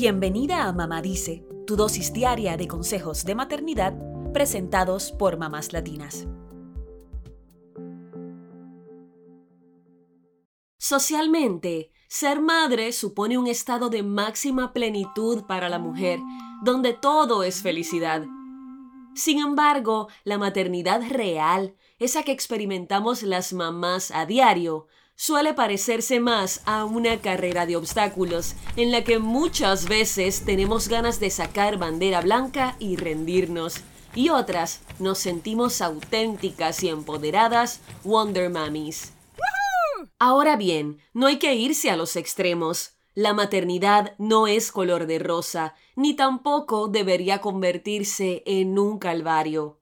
Bienvenida a Mamá Dice, tu dosis diaria de consejos de maternidad presentados por mamás latinas. Socialmente, ser madre supone un estado de máxima plenitud para la mujer, donde todo es felicidad. Sin embargo, la maternidad real, esa que experimentamos las mamás a diario, suele parecerse más a una carrera de obstáculos, en la que muchas veces tenemos ganas de sacar bandera blanca y rendirnos, y otras nos sentimos auténticas y empoderadas Wonder Mummies. Ahora bien, no hay que irse a los extremos. La maternidad no es color de rosa, ni tampoco debería convertirse en un calvario.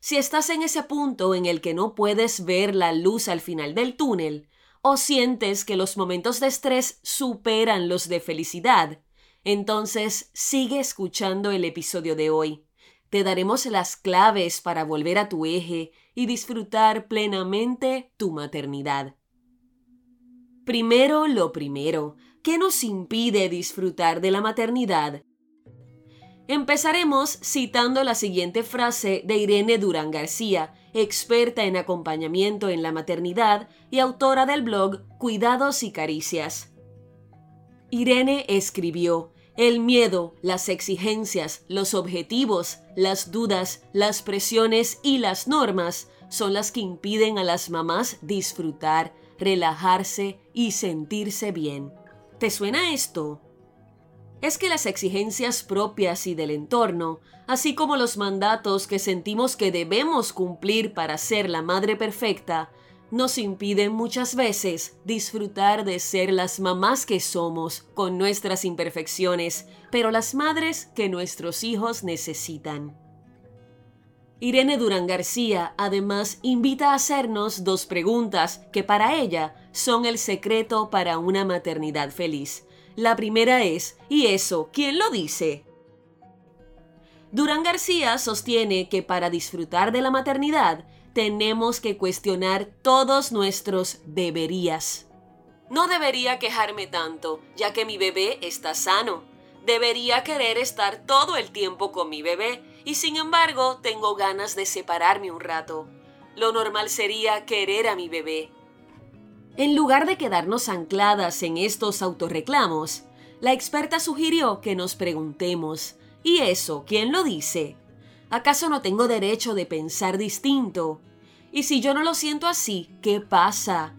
Si estás en ese punto en el que no puedes ver la luz al final del túnel, o sientes que los momentos de estrés superan los de felicidad, entonces sigue escuchando el episodio de hoy. Te daremos las claves para volver a tu eje y disfrutar plenamente tu maternidad. Primero lo primero, ¿qué nos impide disfrutar de la maternidad? Empezaremos citando la siguiente frase de Irene Durán García, experta en acompañamiento en la maternidad y autora del blog Cuidados y Caricias. Irene escribió, el miedo, las exigencias, los objetivos, las dudas, las presiones y las normas son las que impiden a las mamás disfrutar, relajarse y sentirse bien. ¿Te suena esto? Es que las exigencias propias y del entorno, así como los mandatos que sentimos que debemos cumplir para ser la madre perfecta, nos impiden muchas veces disfrutar de ser las mamás que somos con nuestras imperfecciones, pero las madres que nuestros hijos necesitan. Irene Durán García además invita a hacernos dos preguntas que para ella son el secreto para una maternidad feliz. La primera es, ¿y eso quién lo dice? Durán García sostiene que para disfrutar de la maternidad tenemos que cuestionar todos nuestros deberías. No debería quejarme tanto, ya que mi bebé está sano. Debería querer estar todo el tiempo con mi bebé y sin embargo tengo ganas de separarme un rato. Lo normal sería querer a mi bebé, en lugar de quedarnos ancladas en estos autorreclamos, la experta sugirió que nos preguntemos, ¿y eso quién lo dice? ¿Acaso no tengo derecho de pensar distinto? Y si yo no lo siento así, ¿qué pasa?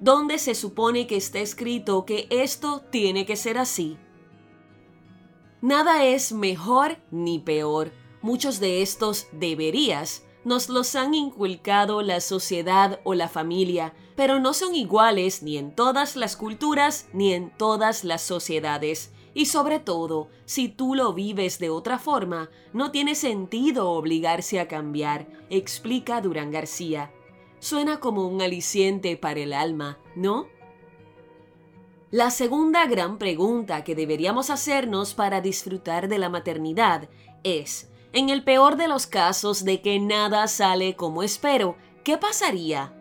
¿Dónde se supone que está escrito que esto tiene que ser así? Nada es mejor ni peor. Muchos de estos deberías nos los han inculcado la sociedad o la familia, pero no son iguales ni en todas las culturas ni en todas las sociedades. Y sobre todo, si tú lo vives de otra forma, no tiene sentido obligarse a cambiar, explica Durán García. Suena como un aliciente para el alma, ¿no? La segunda gran pregunta que deberíamos hacernos para disfrutar de la maternidad es, en el peor de los casos de que nada sale como espero, ¿qué pasaría?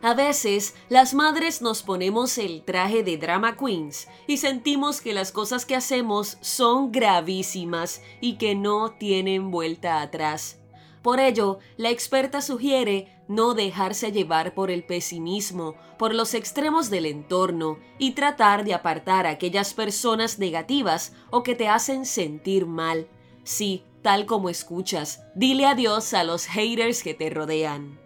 A veces, las madres nos ponemos el traje de drama queens y sentimos que las cosas que hacemos son gravísimas y que no tienen vuelta atrás. Por ello, la experta sugiere no dejarse llevar por el pesimismo, por los extremos del entorno y tratar de apartar a aquellas personas negativas o que te hacen sentir mal. Sí, tal como escuchas, dile adiós a los haters que te rodean.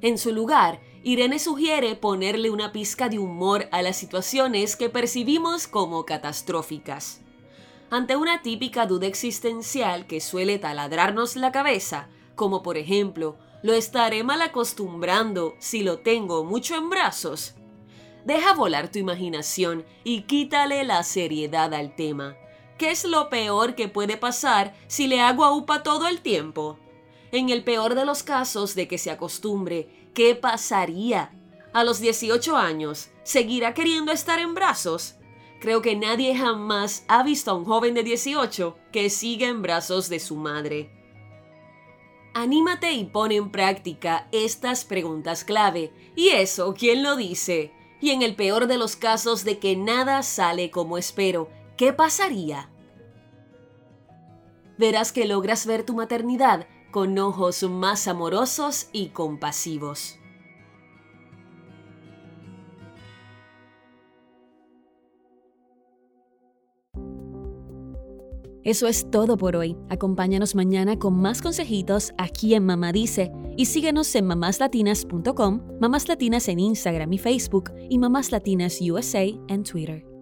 En su lugar, Irene sugiere ponerle una pizca de humor a las situaciones que percibimos como catastróficas. Ante una típica duda existencial que suele taladrarnos la cabeza, como por ejemplo, ¿lo estaré mal acostumbrando si lo tengo mucho en brazos? Deja volar tu imaginación y quítale la seriedad al tema. ¿Qué es lo peor que puede pasar si le hago a UPA todo el tiempo? En el peor de los casos de que se acostumbre, ¿qué pasaría? A los 18 años, ¿seguirá queriendo estar en brazos? Creo que nadie jamás ha visto a un joven de 18 que siga en brazos de su madre. Anímate y pon en práctica estas preguntas clave. ¿Y eso quién lo dice? Y en el peor de los casos de que nada sale como espero, ¿qué pasaría? Verás que logras ver tu maternidad con ojos más amorosos y compasivos. Eso es todo por hoy. Acompáñanos mañana con más consejitos aquí en Mamá Dice y síguenos en mamáslatinas.com, Mamás Latinas en Instagram y Facebook y Mamás Latinas USA en Twitter.